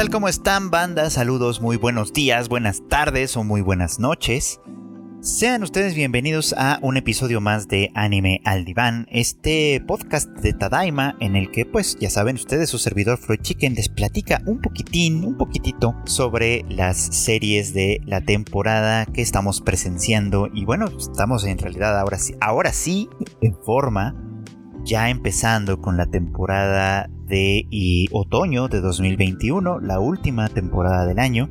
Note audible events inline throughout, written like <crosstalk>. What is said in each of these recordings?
tal? ¿Cómo están, banda? Saludos, muy buenos días, buenas tardes o muy buenas noches. Sean ustedes bienvenidos a un episodio más de Anime al Diván, este podcast de Tadaima en el que, pues, ya saben ustedes, su servidor Freud Chicken les platica un poquitín, un poquitito sobre las series de la temporada que estamos presenciando. Y bueno, estamos en realidad ahora sí, ahora sí, en forma ya empezando con la temporada de otoño de 2021, la última temporada del año.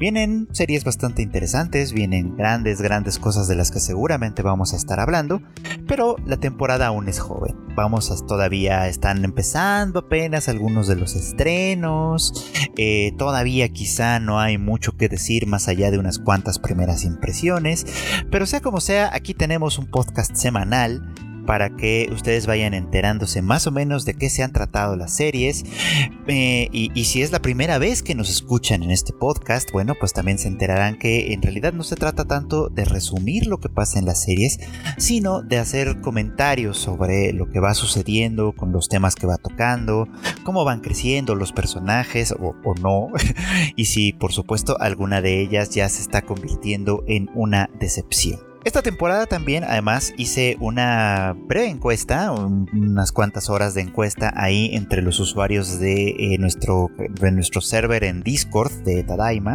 Vienen series bastante interesantes, vienen grandes, grandes cosas de las que seguramente vamos a estar hablando, pero la temporada aún es joven. Vamos a todavía están empezando apenas algunos de los estrenos, eh, todavía quizá no hay mucho que decir más allá de unas cuantas primeras impresiones, pero sea como sea, aquí tenemos un podcast semanal para que ustedes vayan enterándose más o menos de qué se han tratado las series. Eh, y, si es la primera vez que nos escuchan en este podcast, bueno, pues también se enterarán que en realidad no se trata tanto de resumir lo que pasa en las series, sino de hacer comentarios sobre lo que va sucediendo con los temas que va tocando, cómo van creciendo los personajes o, o no, <laughs> y si por supuesto alguna de ellas ya se está convirtiendo en una decepción. Esta temporada también, además, hice una breve encuesta, unas cuantas horas de encuesta ahí entre los usuarios de, eh, nuestro, de nuestro server en Discord de Tadaima,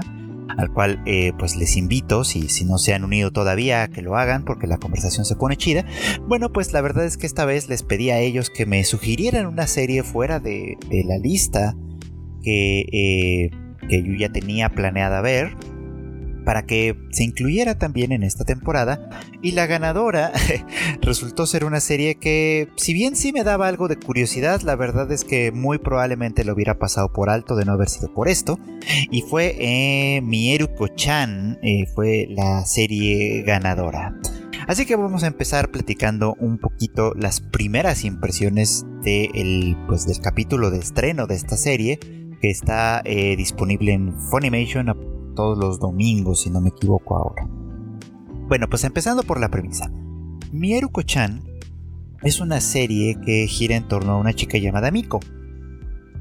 al cual eh, pues les invito, si, si no se han unido todavía, que lo hagan porque la conversación se pone chida. Bueno, pues la verdad es que esta vez les pedí a ellos que me sugirieran una serie fuera de, la lista que, eh, que yo ya tenía planeada ver para que se incluyera también en esta temporada y la ganadora <laughs> resultó ser una serie que si bien sí me daba algo de curiosidad, la verdad es que muy probablemente lo hubiera pasado por alto de no haber sido por esto y fue eh, Mieruko-chan, eh, fue la serie ganadora. Así que vamos a empezar platicando un poquito las primeras impresiones de pues, del capítulo de estreno de esta serie que está eh, disponible en Funimation todos los domingos, si no me equivoco ahora. Bueno, pues empezando por la premisa. Mieruko-chan es una serie que gira en torno a una chica llamada Miko,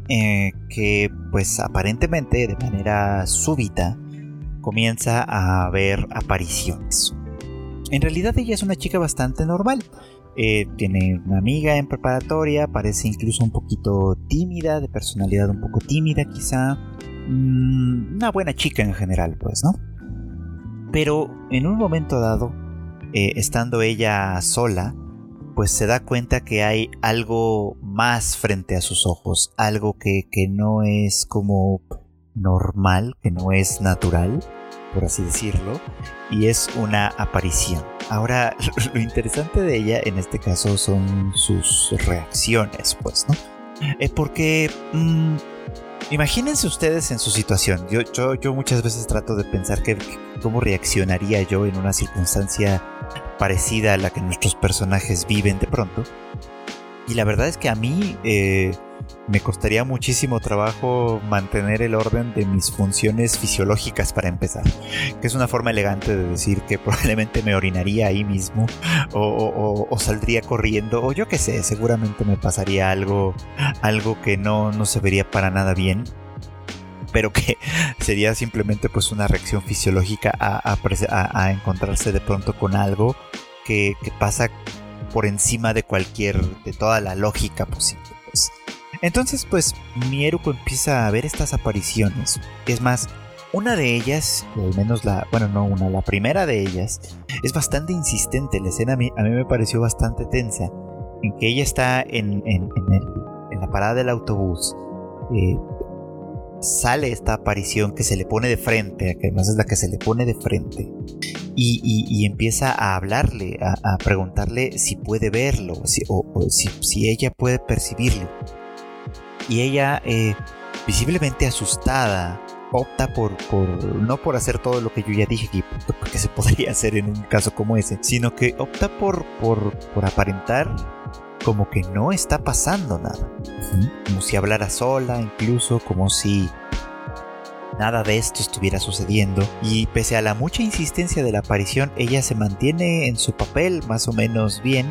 eh, que pues aparentemente de manera súbita comienza a ver apariciones. En realidad ella es una chica bastante normal. Eh, tiene una amiga en preparatoria, parece incluso un poquito tímida, de personalidad un poco tímida quizá. Mm, una buena chica en general, pues, ¿no? Pero en un momento dado, eh, estando ella sola, pues se da cuenta que hay algo más frente a sus ojos, algo que, que no es como normal, que no es natural, por así decirlo, y es una aparición. Ahora, <laughs> lo interesante de ella en este caso son sus reacciones, pues, ¿no? Es porque mm, Imagínense ustedes en su situación. Yo, yo, yo muchas veces trato de pensar que, cómo reaccionaría yo en una circunstancia parecida a la que nuestros personajes viven de pronto. Y la verdad es que a mí eh, me costaría muchísimo trabajo mantener el orden de mis funciones fisiológicas para empezar. Que es una forma elegante de decir que <laughs> probablemente me orinaría ahí mismo o, saldría corriendo o yo qué sé, seguramente me pasaría algo, algo que no, no se vería para nada bien pero que <laughs> sería simplemente pues una reacción fisiológica a, a, encontrarse de pronto con algo que, que, pasa por encima de cualquier, de toda la lógica posible. Entonces, pues, Mieruko empieza a ver estas apariciones. Es más, una de ellas, o al menos la, bueno, no una, la primera de ellas, es bastante insistente. La escena a mí, a me pareció bastante tensa. En que ella está en, en, la parada del autobús. Eh, sale esta aparición que se le pone de frente, que además es la que se le pone de frente. Y, empieza a hablarle, a, preguntarle si puede verlo, o, si, si ella puede percibirlo y ella, eh, visiblemente asustada, opta por, no por hacer todo lo que yo ya dije <laughs> que, se podría hacer en un caso como ese, sino que opta por, por aparentar como que no está pasando nada. Como si hablara sola, incluso como si nada de esto estuviera sucediendo. Y pese a la mucha insistencia de la aparición, ella se mantiene en su papel más o menos bien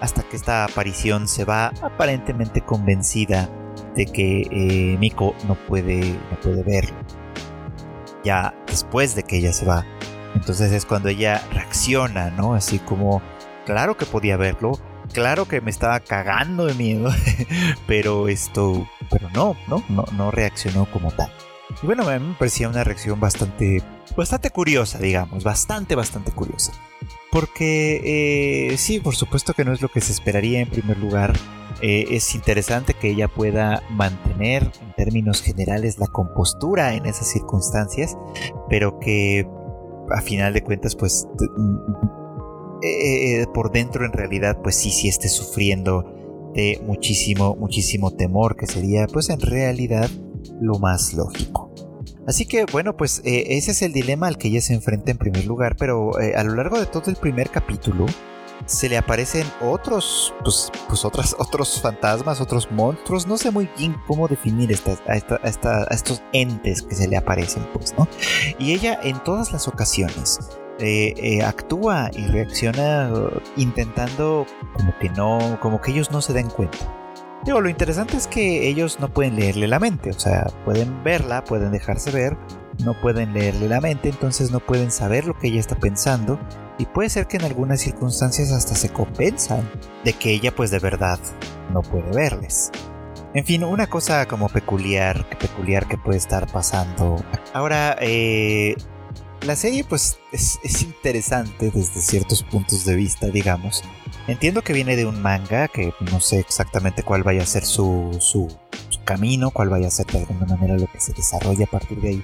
hasta que esta aparición se va aparentemente convencida de que eh, Miko no puede, no puede verlo. Ya después de que ella se va. Entonces es cuando ella reacciona, ¿no? Así como, claro que podía verlo, claro que me estaba cagando de miedo, <laughs> pero esto, pero no, no, no, no reaccionó como tal. Y bueno, me parecía una reacción bastante, bastante curiosa, digamos, bastante, bastante curiosa. Porque eh, sí, por supuesto que no es lo que se esperaría en primer lugar. Eh, es interesante que ella pueda mantener en términos generales la compostura en esas circunstancias, pero que a final de cuentas pues eh, por dentro en realidad pues sí, sí esté sufriendo de muchísimo, muchísimo temor, que sería pues en realidad lo más lógico. Así que bueno, pues eh, ese es el dilema al que ella se enfrenta en primer lugar, pero eh, a lo largo de todo el primer capítulo se le aparecen otros, pues, pues otras, <laughs> otros fantasmas, otros monstruos, no sé muy bien cómo definir estas, a, estos entes que se le aparecen, pues, ¿no? Y ella en todas las ocasiones eh, actúa y reacciona intentando como que no, como que ellos no se den cuenta. Digo, lo interesante es que ellos no pueden leerle la mente, o sea, pueden verla, pueden dejarse ver, no pueden leerle la mente, entonces no pueden saber lo que ella está pensando y puede ser que en algunas circunstancias hasta se compensan de que ella pues de verdad no puede verles. En fin, una cosa como peculiar, peculiar que puede estar pasando. Ahora, eh, la serie pues es, interesante desde ciertos puntos de vista, digamos. Entiendo que viene de un manga, que no sé exactamente cuál vaya a ser su, su, camino, cuál vaya a ser de alguna manera lo que se desarrolla a partir de ahí.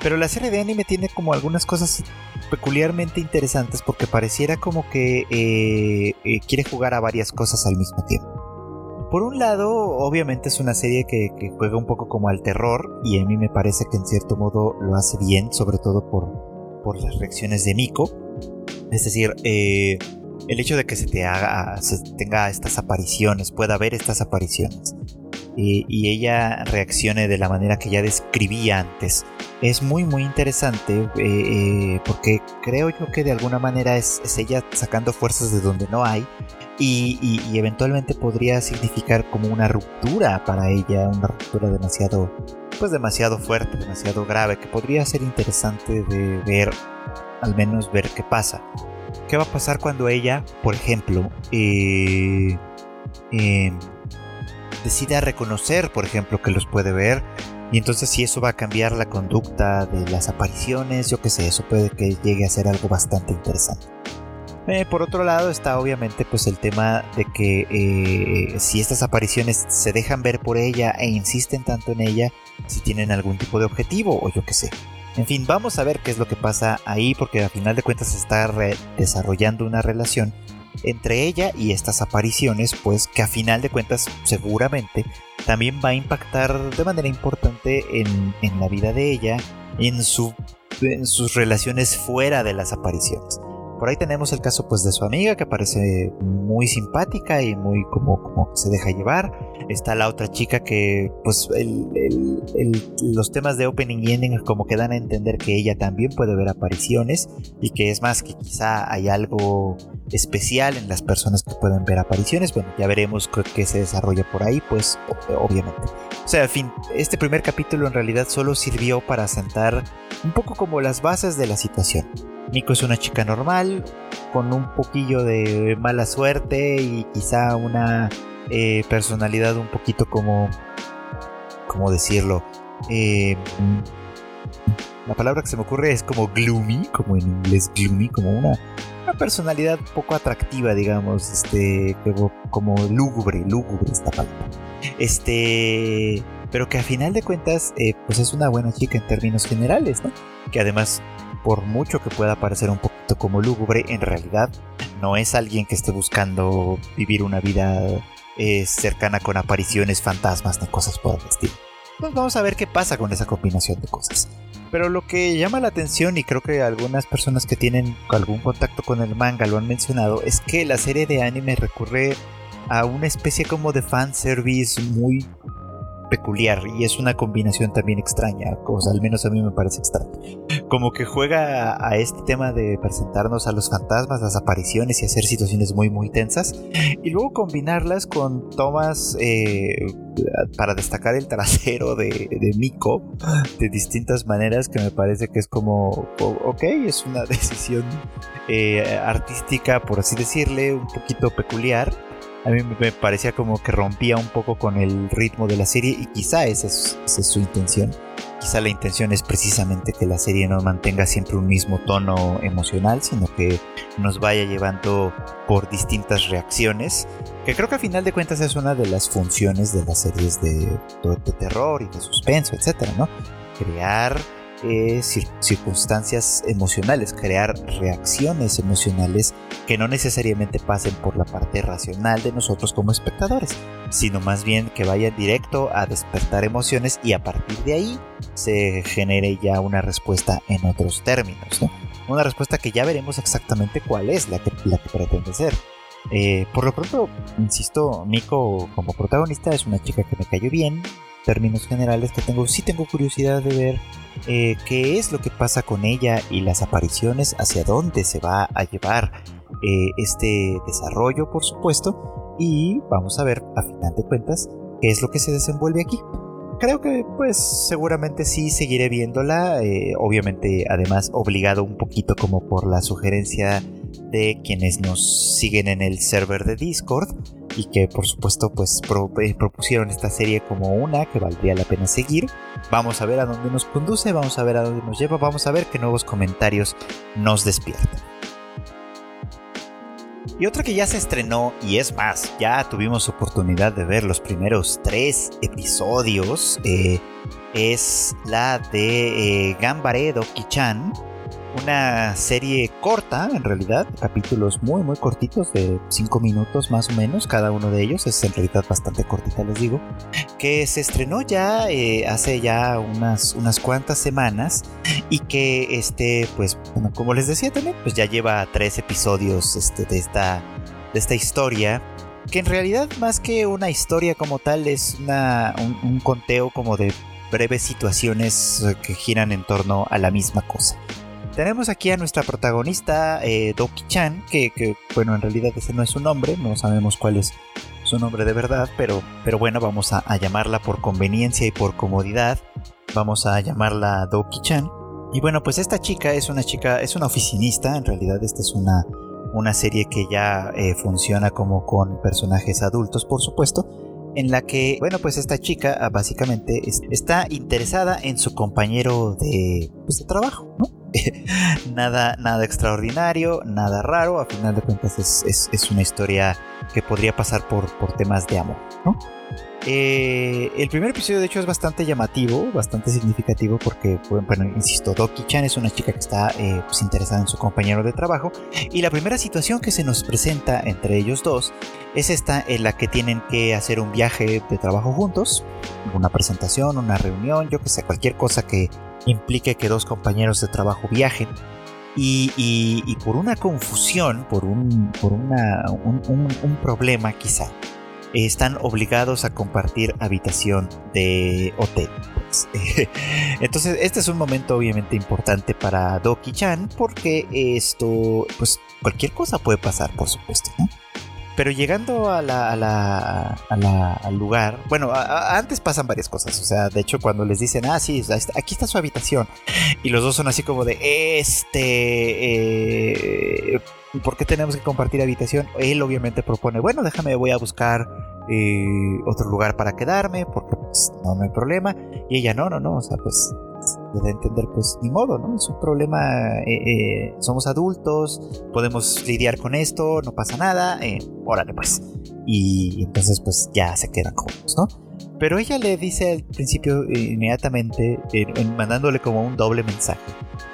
Pero la serie de anime tiene como algunas cosas peculiarmente interesantes porque pareciera como que eh, eh, quiere jugar a varias cosas al mismo tiempo. Por un lado, obviamente es una serie que, que, juega un poco como al terror y a mí me parece que en cierto modo lo hace bien, sobre todo por, por las reacciones de Miko. Es decir, eh, el hecho de que se te haga, se tenga estas apariciones, pueda ver estas apariciones. y ella reaccione de la manera que ya describí antes. Es muy muy interesante eh, eh, porque creo yo que de alguna manera es, ella sacando fuerzas de donde no hay y, eventualmente podría significar como una ruptura para ella, una ruptura demasiado pues demasiado fuerte, demasiado grave, que podría ser interesante de ver, al menos ver qué pasa. ¿Qué va a pasar cuando ella, por ejemplo, eh, em, decida reconocer, por ejemplo, que los puede ver? Y entonces si eso va a cambiar la conducta de las apariciones, yo qué sé, eso puede que llegue a ser algo bastante interesante. Eh, por otro lado está obviamente pues el tema de que eh, si estas apariciones se dejan ver por ella e insisten tanto en ella, si tienen algún tipo de objetivo o yo qué sé. En fin, vamos a ver qué es lo que pasa ahí porque a final de cuentas se está desarrollando una relación entre ella y estas apariciones, pues que a final de cuentas seguramente también va a impactar de manera importante en, la vida de ella, en, su, en sus relaciones fuera de las apariciones. Por ahí tenemos el caso pues de su amiga que parece muy simpática y muy como, como se deja llevar. Está la otra chica que pues los temas de opening y ending como que dan a entender que ella también puede ver apariciones y que es más que quizá hay algo especial en las personas que pueden ver apariciones. Bueno, ya veremos qué se desarrolla por ahí, pues obviamente. O sea, fin, este primer capítulo en realidad solo sirvió para sentar un poco como las bases de la situación. Nico es una chica normal, con un poquillo de mala suerte y quizá una eh, personalidad un poquito como... ¿Cómo decirlo? Eh, la palabra que se me ocurre es como gloomy, como en inglés gloomy, como una, una personalidad poco atractiva, digamos, este, como, como lúgubre, lúgubre esta palabra. Este, pero que a final de cuentas, eh, pues es una buena chica en términos generales, ¿no? Que además por mucho que pueda parecer un poquito como lúgubre, en realidad no es alguien que esté buscando vivir una vida eh, cercana con apariciones, fantasmas ni cosas por el estilo. Pues vamos a ver qué pasa con esa combinación de cosas. Pero lo que llama la atención, y creo que algunas personas que tienen algún contacto con el manga lo han mencionado, es que la serie de anime recurre a una especie como de fanservice muy peculiar y es una combinación también extraña, o al menos a mí me parece extraño. Como que juega a este tema de presentarnos a los fantasmas, las apariciones y hacer situaciones muy muy tensas y luego combinarlas con tomas eh, para destacar el trasero de, de Miko de distintas maneras que me parece que es como, ok, es una <laughs> decisión eh, artística, por así decirle, un poquito peculiar a mí me parecía como que rompía un poco con el ritmo de la serie y quizá esa es, su intención. Quizá la intención es precisamente que la serie no mantenga siempre un mismo tono emocional, sino que nos vaya llevando por distintas reacciones, que creo que a final de cuentas es una de las funciones de las series de, de terror y de suspenso, etcétera, ¿no? Crear eh, circunstancias emocionales, crear reacciones emocionales que no necesariamente pasen por la parte racional de nosotros como espectadores, sino más bien que vayan directo a despertar emociones y a partir de ahí se genere ya una respuesta en otros términos, Una respuesta que ya veremos exactamente cuál es la que, la que pretende ser. Eh, por lo pronto, insisto, Miko como protagonista es una chica que me cayó bien, términos generales que tengo, sí tengo curiosidad de ver eh, qué es lo que pasa con ella y las apariciones, hacia dónde se va a llevar eh, este desarrollo, por supuesto, y vamos a ver a final de cuentas qué es lo que se desenvuelve aquí. Creo que pues seguramente sí seguiré viéndola, eh, obviamente además obligado un poquito como por la sugerencia de quienes nos siguen en el server de Discord y que por supuesto pues eh, propusieron esta serie como una que valdría la pena seguir. Vamos a ver a dónde nos conduce, vamos a ver a dónde nos lleva, vamos a ver qué nuevos comentarios nos despiertan. Y otra que ya se estrenó, y es más, ya tuvimos oportunidad de ver los primeros tres episodios, eh, es la de eh, Gambare Doki-chan, una serie corta, en realidad, capítulos muy, muy cortitos, de 5 minutos más o menos, cada uno de ellos, es en realidad bastante cortita, les digo, que se estrenó ya eh, hace ya unas, unas cuantas semanas y que, este, pues, como les decía también, pues ya lleva tres episodios este, de, esta, de esta historia que en realidad más que una historia como tal es una, un conteo como de breves situaciones que giran en torno a la misma cosa. Tenemos aquí a nuestra protagonista, eh, Doki-chan, que, bueno, en realidad ese no es su nombre, no sabemos cuál es su nombre de verdad, pero, pero bueno, vamos a, llamarla por conveniencia y por comodidad, vamos a llamarla Doki-chan. Y bueno, pues esta chica es una chica, es una oficinista, en realidad esta es una, una serie que ya eh, funciona como con personajes adultos, por supuesto, en la que, bueno, pues esta chica ah, básicamente está interesada en su compañero de, pues, de trabajo, ¿no? <laughs> nada, nada extraordinario, nada raro, a final de cuentas es, una historia que podría pasar por, por temas de amor, ¿no? Eh, el primer episodio de hecho es bastante llamativo, bastante significativo porque, bueno, insisto, Doki-chan es una chica que está eh, pues, interesada en su compañero de trabajo y la primera situación que se nos presenta entre ellos dos es esta en la que tienen que hacer un viaje de trabajo juntos, una presentación, una reunión, yo que sé, cualquier cosa que implique que dos compañeros de trabajo viajen. Y, por una confusión, por un, un, problema quizá, están obligados a compartir habitación de hotel. Pues. <laughs> Entonces, este es un momento obviamente importante para Doki-chan porque esto, pues cualquier cosa puede pasar, por supuesto. Pero llegando a la, a la, al lugar, bueno, antes pasan varias cosas. O sea, de hecho, cuando les dicen, ah, sí, aquí está su habitación, y los dos son así como de, este, eh, ¿por qué tenemos que compartir habitación? Él obviamente propone, bueno, déjame, voy a buscar eh, otro lugar para quedarme, porque pues, no, no hay problema. Y ella, no, no, no, o sea, pues de entender, pues ni modo, ¿no? Es un problema, eh, eh, somos adultos, podemos lidiar con esto, no pasa nada, eh, órale pues. Y entonces pues ya se quedan juntos, ¿no? Pero ella le dice al principio inmediatamente, mandándole como un doble mensaje.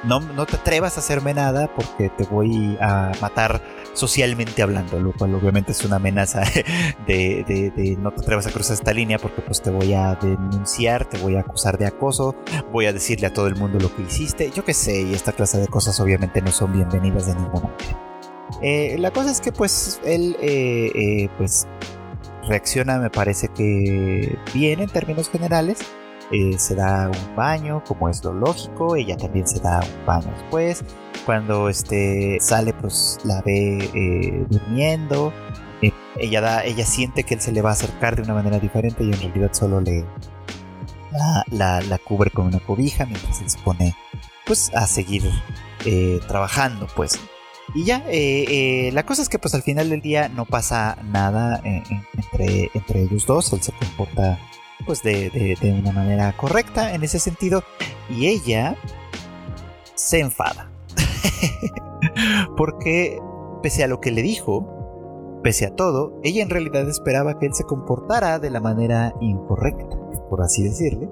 No, no te atrevas a hacerme nada porque te voy a matar socialmente hablando, lo cual obviamente es una amenaza <laughs> de, no te atrevas a cruzar esta línea porque pues te voy a denunciar, te voy a acusar de acoso, voy a decirle a todo el mundo lo que hiciste, yo qué sé, y esta clase de cosas obviamente no son bienvenidas de ninguna manera. Eh, la cosa es que pues él eh, eh, pues reacciona me parece que bien en términos generales. Eh, se da un baño, como es lo lógico, ella también se da un baño después. Cuando este, sale, pues la ve eh, durmiendo. Eh, ella, da, ella siente que él se le va a acercar de una manera diferente y en realidad solo le la, la, cubre con una cobija mientras él se pone pues a seguir trabajando pues y ya, la cosa es que pues al final del día no pasa nada entre, entre ellos dos, él se comporta pues de, una manera correcta en ese sentido. Y ella se enfada. <laughs> Porque pese a lo que le dijo pese a todo ella en realidad esperaba que él se comportara de la manera incorrecta por así decirle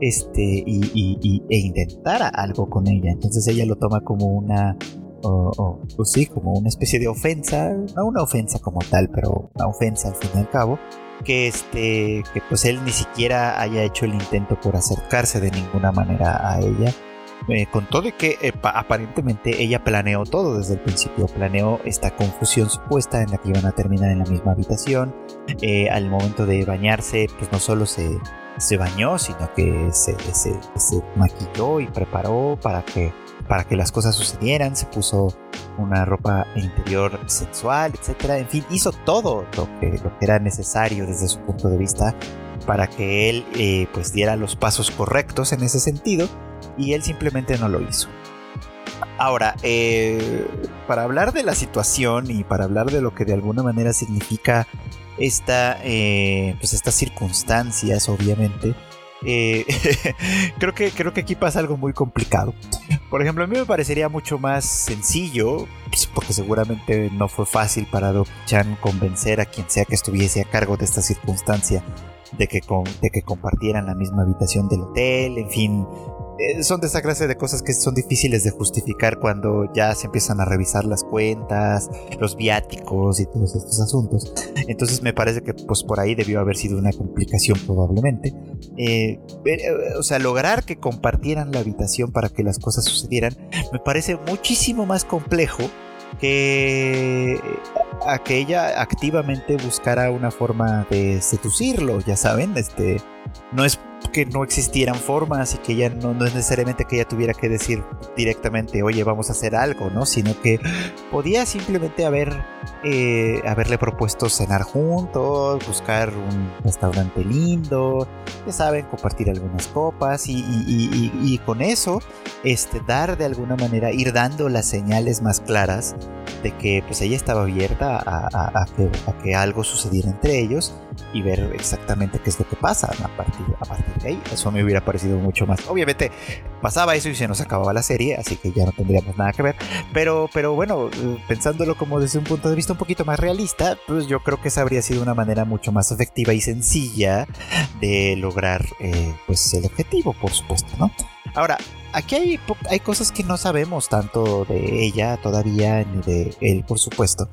este y, e intentara algo con ella. Entonces ella lo toma como una pues sí, como una especie de ofensa, no una ofensa como tal, pero una ofensa al fin y al cabo, que este que pues él ni siquiera haya hecho el intento por acercarse de ninguna manera a ella. Eh, con todo y que eh, aparentemente ella planeó todo desde el principio planeó esta confusión supuesta en la que iban a terminar en la misma habitación eh, al momento de bañarse pues no solo se, se bañó sino que se, se, se maquilló y preparó para que para que las cosas sucedieran, se puso una ropa interior sexual, etcétera. En fin, hizo todo lo que, lo que era necesario desde su punto de vista para que él eh, pues diera los pasos correctos en ese sentido y él simplemente no lo hizo. Ahora, eh, para hablar de la situación y para hablar de lo que de alguna manera significa esta, eh, pues estas circunstancias, obviamente, eh, <laughs> creo, que, creo que aquí pasa algo muy complicado. Por ejemplo, a mí me parecería mucho más sencillo, pues, porque seguramente no fue fácil para Doc Chan convencer a quien sea que estuviese a cargo de esta circunstancia de que, de que compartieran la misma habitación del hotel, en fin, son de esa clase de cosas que son difíciles de justificar cuando ya se empiezan a revisar las cuentas, los viáticos y todos estos asuntos. Entonces me parece que pues por ahí debió haber sido una complicación probablemente. Eh, eh, o sea, lograr que compartieran la habitación para que las cosas sucedieran me parece muchísimo más complejo que a que ella activamente buscara una forma de seducirlo, ya saben, este no es que no existieran formas y que ya no, no, es necesariamente que ella tuviera que decir directamente, oye, vamos a hacer algo, ¿no? Sino que podía simplemente haber, eh, haberle propuesto cenar juntos, buscar un restaurante lindo, ya saben, compartir algunas copas y, y, con eso, este, dar de alguna manera, ir dando las señales más claras de que pues ella estaba abierta a, que, a que algo sucediera entre ellos y ver exactamente qué es lo que pasa a partir, de ahí. Eso me hubiera parecido mucho más. Obviamente pasaba eso y se nos acababa la serie, así que ya no tendríamos nada que ver. Pero, pero bueno, pensándolo como desde un punto de vista un poquito más realista, pues yo creo que esa habría sido una manera mucho más efectiva y sencilla de lograr eh, pues el objetivo, por supuesto, ¿no? Ahora, aquí hay, hay cosas que no sabemos tanto de ella todavía, ni de él, por supuesto.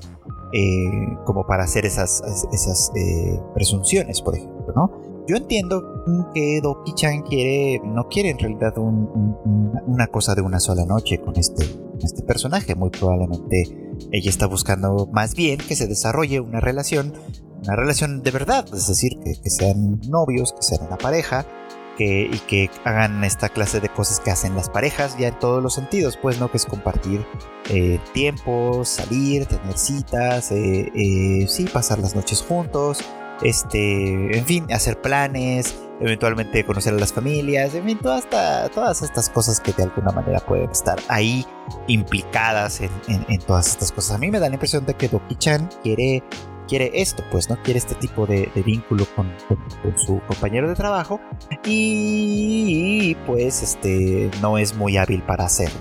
Eh, como para hacer esas, esas eh, presunciones, por ejemplo, ¿no? Yo entiendo que Doki-chan quiere, no quiere en realidad una cosa de una sola noche con este, este personaje. Muy probablemente ella está buscando más bien que se desarrolle una relación, una relación de verdad, es decir, que, que sean novios, que sean una pareja, y que hagan esta clase de cosas que hacen las parejas ya en todos los sentidos, pues, ¿no? Que es compartir eh, tiempo, salir, tener citas, eh, eh, sí, pasar las noches juntos, este, en fin, hacer planes, eventualmente conocer a las familias, en fin, todas, todas estas cosas que de alguna manera pueden estar ahí implicadas en, en todas estas cosas. A mí me da la impresión de que Doki-chan quiere quiere esto, pues, ¿no? Quiere este tipo de, vínculo con, su compañero de trabajo y, pues, este, no es muy hábil para hacerlo.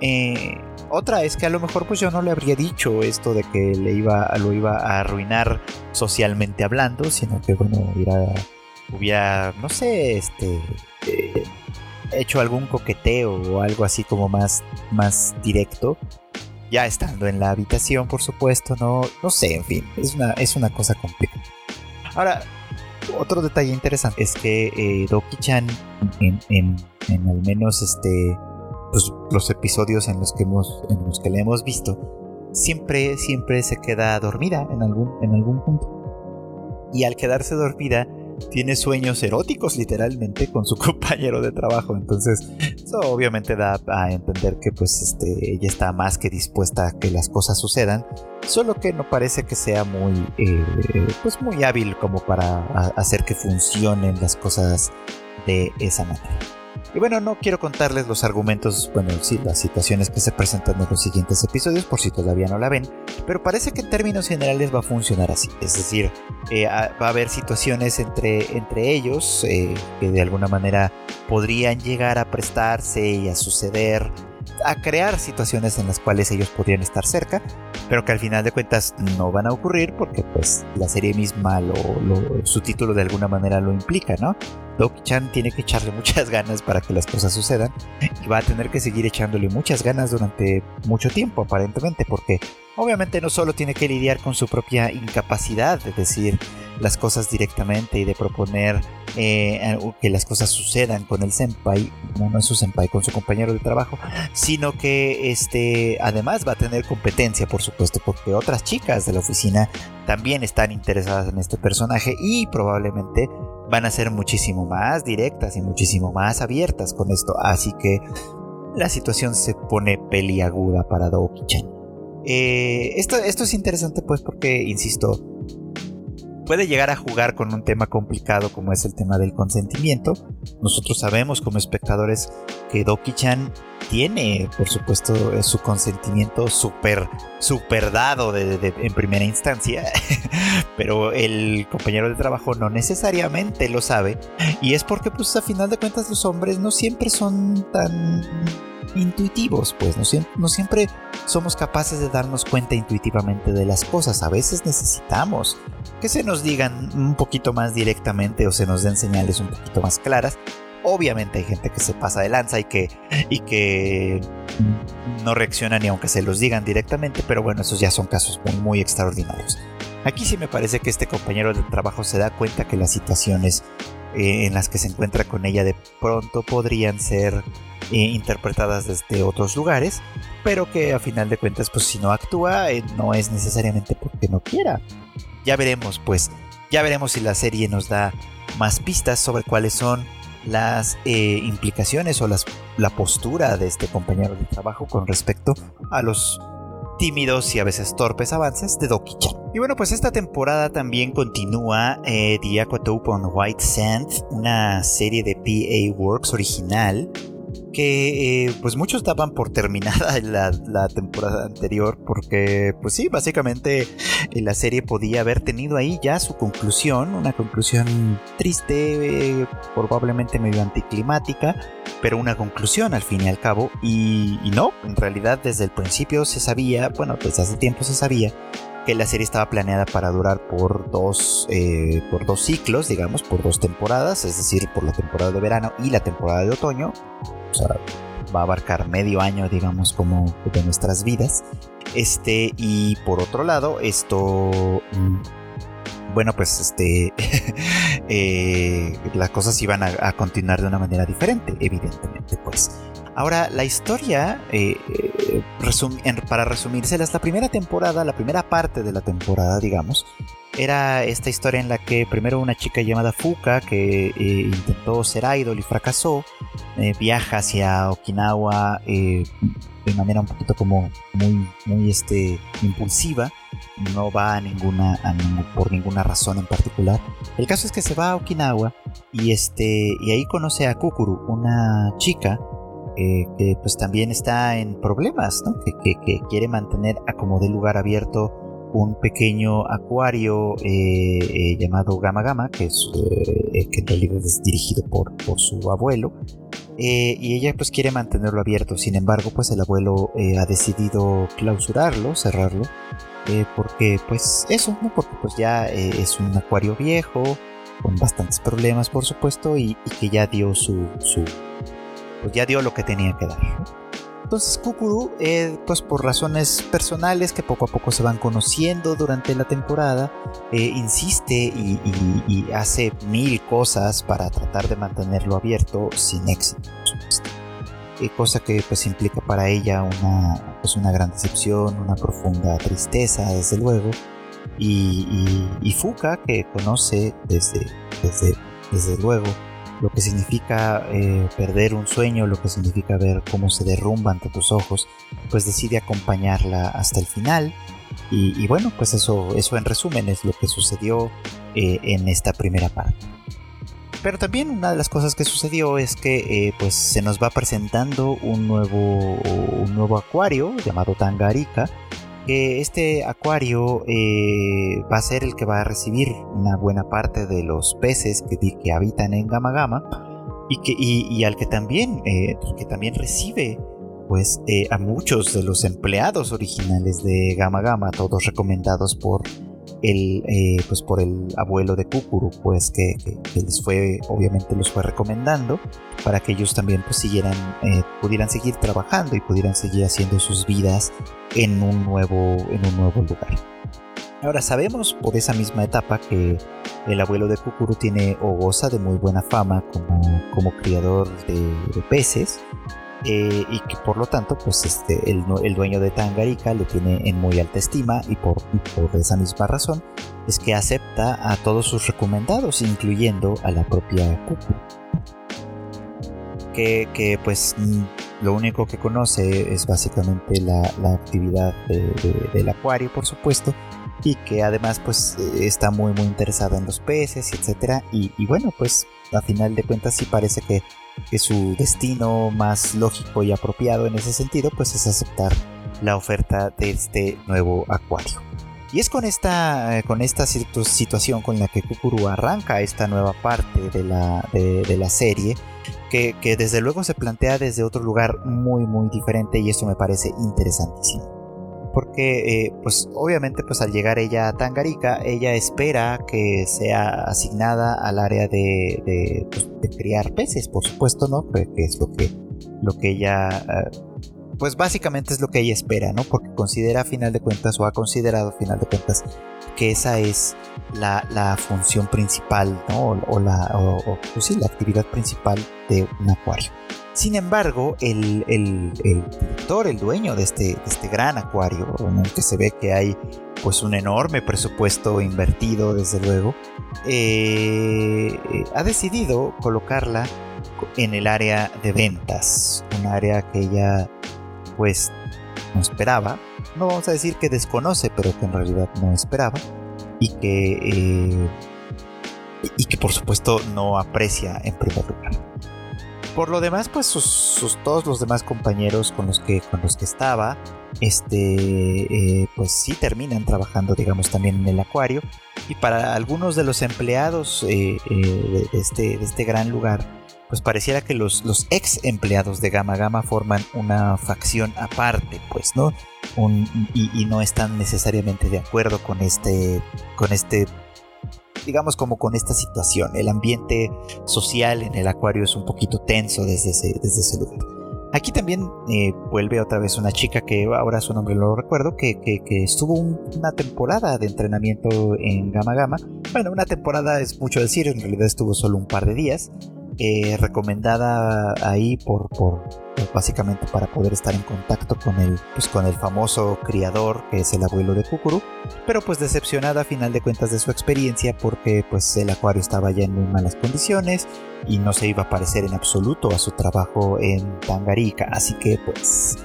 Eh, otra es que a lo mejor pues yo no le habría dicho esto de que le iba, lo iba a arruinar socialmente hablando, sino que bueno, hubiera, hubiera no sé, este, eh, hecho algún coqueteo o algo así como más, más directo ya estando en la habitación, por supuesto, no, no sé, en fin, es una, es una cosa complicada. Ahora, otro detalle interesante es que eh, Doki-chan, en, en, al menos este, pues, los episodios en los, que hemos, en los que le hemos visto, siempre, siempre se queda dormida en algún, en algún punto. y al quedarse dormida tiene sueños eróticos literalmente con su <laughs> compañero de trabajo. Entonces, eso obviamente da a entender que pues este, ella está más que dispuesta a que las cosas sucedan, solo que no parece que sea muy, eh, pues muy hábil como para hacer que funcionen las cosas de esa manera. Y bueno, no quiero contarles los argumentos, bueno, sí, las situaciones que se presentan en los siguientes episodios, por si todavía no la ven, pero parece que en términos generales va a funcionar así. Es decir, eh, va a haber situaciones entre, entre ellos eh, que de alguna manera podrían llegar a prestarse y a suceder a crear situaciones en las cuales ellos podrían estar cerca, pero que al final de cuentas no van a ocurrir porque pues la serie misma, lo, su título de alguna manera lo implica, ¿no? Doki-chan tiene que echarle muchas <laughs> ganas para que las cosas sucedan y va a tener que seguir echándole muchas ganas durante mucho tiempo aparentemente porque obviamente no solo tiene que lidiar con su propia incapacidad de decir las cosas directamente y de proponer eh, que las cosas sucedan con el senpai, no es su senpai, con su compañero de trabajo, sino que este, además va a tener competencia, por supuesto, porque otras chicas de la oficina también están interesadas en este personaje y probablemente van a ser muchísimo más directas y muchísimo más abiertas con esto. Así que la situación se pone peliaguda para Doki-chan. Eh, esto, esto es interesante pues porque, insisto, puede llegar a jugar con un tema complicado como es el tema del consentimiento. Nosotros sabemos como espectadores que Doki-chan tiene, por supuesto, su consentimiento súper, súper dado en primera instancia, <laughs> pero el compañero de trabajo no necesariamente lo sabe. Y es porque, pues, a final de cuentas, los hombres no siempre son tan intuitivos, pues no siempre somos capaces de darnos cuenta intuitivamente de las cosas. A veces necesitamos que se nos digan un poquito más directamente o se nos den señales un poquito más claras. Obviamente hay gente que se pasa de lanza y que, y que no reacciona ni aunque se los digan directamente, pero bueno, esos ya son casos muy, extraordinarios. Aquí sí me parece que este compañero de trabajo se da cuenta que las situaciones eh, en las que se encuentra con ella de pronto podrían ser eh, interpretadas desde otros lugares, pero que a final de cuentas, pues si no actúa, eh, no es necesariamente porque no quiera. Ya veremos, pues, ya veremos si la serie nos da más pistas sobre cuáles son las implicaciones o las, la postura de este compañero de trabajo con respecto a los tímidos y a veces torpes avances de Doki-chan. Y bueno, pues esta temporada también continúa eh, The Aquatope on White Sand, una serie de PA Works original que eh, pues muchos daban por terminada <laughs> la, la, temporada anterior porque pues sí, básicamente eh, la serie podía haber tenido ahí ya su conclusión, una conclusión triste, probablemente medio anticlimática, pero una conclusión al fin y al cabo y, y no, en realidad desde el principio se sabía, bueno, desde hace tiempo se sabía que la serie estaba planeada para durar por dos, por dos ciclos, digamos, por dos temporadas, es decir, por la temporada de verano y la temporada de otoño va a abarcar medio año, digamos, como de nuestras vidas. Este, y por otro lado, esto. Mm, bueno, pues este. <laughs> Eh, las cosas iban a, continuar de una manera diferente, evidentemente, pues. Ahora, la historia, eh, eh, para resumírselas, la primera temporada, la primera parte de la temporada, digamos, era esta historia en la que primero una chica llamada Fuka, que eh, intentó ser idol y fracasó, viaja hacia Okinawa de manera un poquito como muy, muy este, impulsiva, no va a ninguna, por ninguna razón en particular. El caso es que se va a Okinawa y, este, y ahí conoce a Kukuru, una chica que pues también está en problemas, que, quiere mantener a como de lugar abierto un pequeño acuario eh, eh, llamado Gama Gama, que, es, eh, que en realidad es dirigido por, su abuelo. y ella pues quiere mantenerlo abierto, sin embargo pues el abuelo ha decidido clausurarlo, cerrarlo, porque pues eso, porque pues ya es un acuario viejo, con bastantes problemas por supuesto, y, que ya dio su, pues ya dio lo que tenía que dar. Entonces Kukuru, eh, pues por razones personales que poco a poco se van conociendo durante la temporada, eh, insiste y, hace mil cosas para tratar de mantenerlo abierto sin éxito, eh, cosa que pues implica para ella una, pues una gran decepción, una profunda tristeza, desde luego. y, Fuka, que conoce desde, desde, desde luego lo que significa eh, perder un sueño, lo que significa ver cómo se derrumba ante tus ojos, pues decide acompañarla hasta el final. Y, bueno, pues eso, eso en resumen es lo que sucedió eh, en esta primera parte. Pero también una de las cosas que sucedió es que eh, pues se nos va presentando un nuevo, un nuevo acuario llamado Tangarika, que este acuario eh, va a ser el que va a recibir una buena parte de los peces que, habitan en Gama Gama y, que, y, al que también, eh, que también recibe pues eh, a muchos de los empleados originales de Gama Gama, todos recomendados por el, pues por el abuelo de Kukuru, pues que, les fue, obviamente los fue recomendando para que ellos también pues siguieran, pudieran seguir trabajando y pudieran seguir haciendo sus vidas en un nuevo, en un nuevo lugar. Ahora sabemos por esa misma etapa que el abuelo de Kukuru tiene o goza de muy buena fama como, como criador de, peces eh, y que por lo tanto pues este, el, el, dueño de Tangarika le tiene en muy alta estima y por, por esa misma razón es que acepta a todos sus recomendados incluyendo a la propia Kukuru que, que pues lo único que conoce es básicamente la, actividad del acuario, por supuesto, y que además pues está muy muy interesada en los peces, etcétera. Y, bueno, pues a final de cuentas sí parece que, que, su destino más lógico y apropiado en ese sentido pues es aceptar la oferta de este nuevo acuario. Y es con esta, con esta situación con la que Kukuru arranca esta nueva parte de la, de la serie que, desde luego se plantea desde otro lugar muy muy diferente y eso me parece interesantísimo. Porque eh, pues obviamente pues al llegar ella a Tangarica ella espera que sea asignada al área de, de, pues, criar peces por supuesto no que es lo que lo que ella eh, pues básicamente es lo que ella espera no porque considera a final de cuentas o ha considerado a final de cuentas que esa es la, función principal, o, la, o, pues la actividad principal de un acuario. Sin embargo, el, director, el dueño de este, este gran acuario, en el que se ve que hay pues un enorme presupuesto invertido, desde luego, eh, ha decidido colocarla en el área de ventas, un área que ella pues no esperaba, no vamos a decir que desconoce, pero que en realidad no esperaba y que, eh, y que por supuesto no aprecia en primer lugar. Por lo demás, pues sus, todos los demás compañeros con los que, con los que estaba, este, eh, pues sí terminan trabajando, digamos, también en el acuario. Y para algunos de los empleados eh, de, este, de este gran lugar, pues pareciera que los, los ex empleados de Gama Gama forman una facción aparte, pues, ¿no? y, no están necesariamente de acuerdo con este, con este, digamos como con esta situación. El ambiente social en el acuario es un poquito tenso desde ese, desde ese lugar. Aquí también eh, vuelve otra vez una chica que ahora su nombre no lo recuerdo, que, que, estuvo una temporada de entrenamiento en Gama Gama. Bueno, una temporada es mucho decir, en realidad estuvo solo un par de días. Eh, recomendada ahí por, por, básicamente para poder estar en contacto con el, pues con el famoso criador que es el abuelo de Kukuru, pero pues decepcionada a final de cuentas de su experiencia porque pues el acuario estaba ya en muy malas condiciones y no se iba a parecer en absoluto a su trabajo en Tangarica, así que pues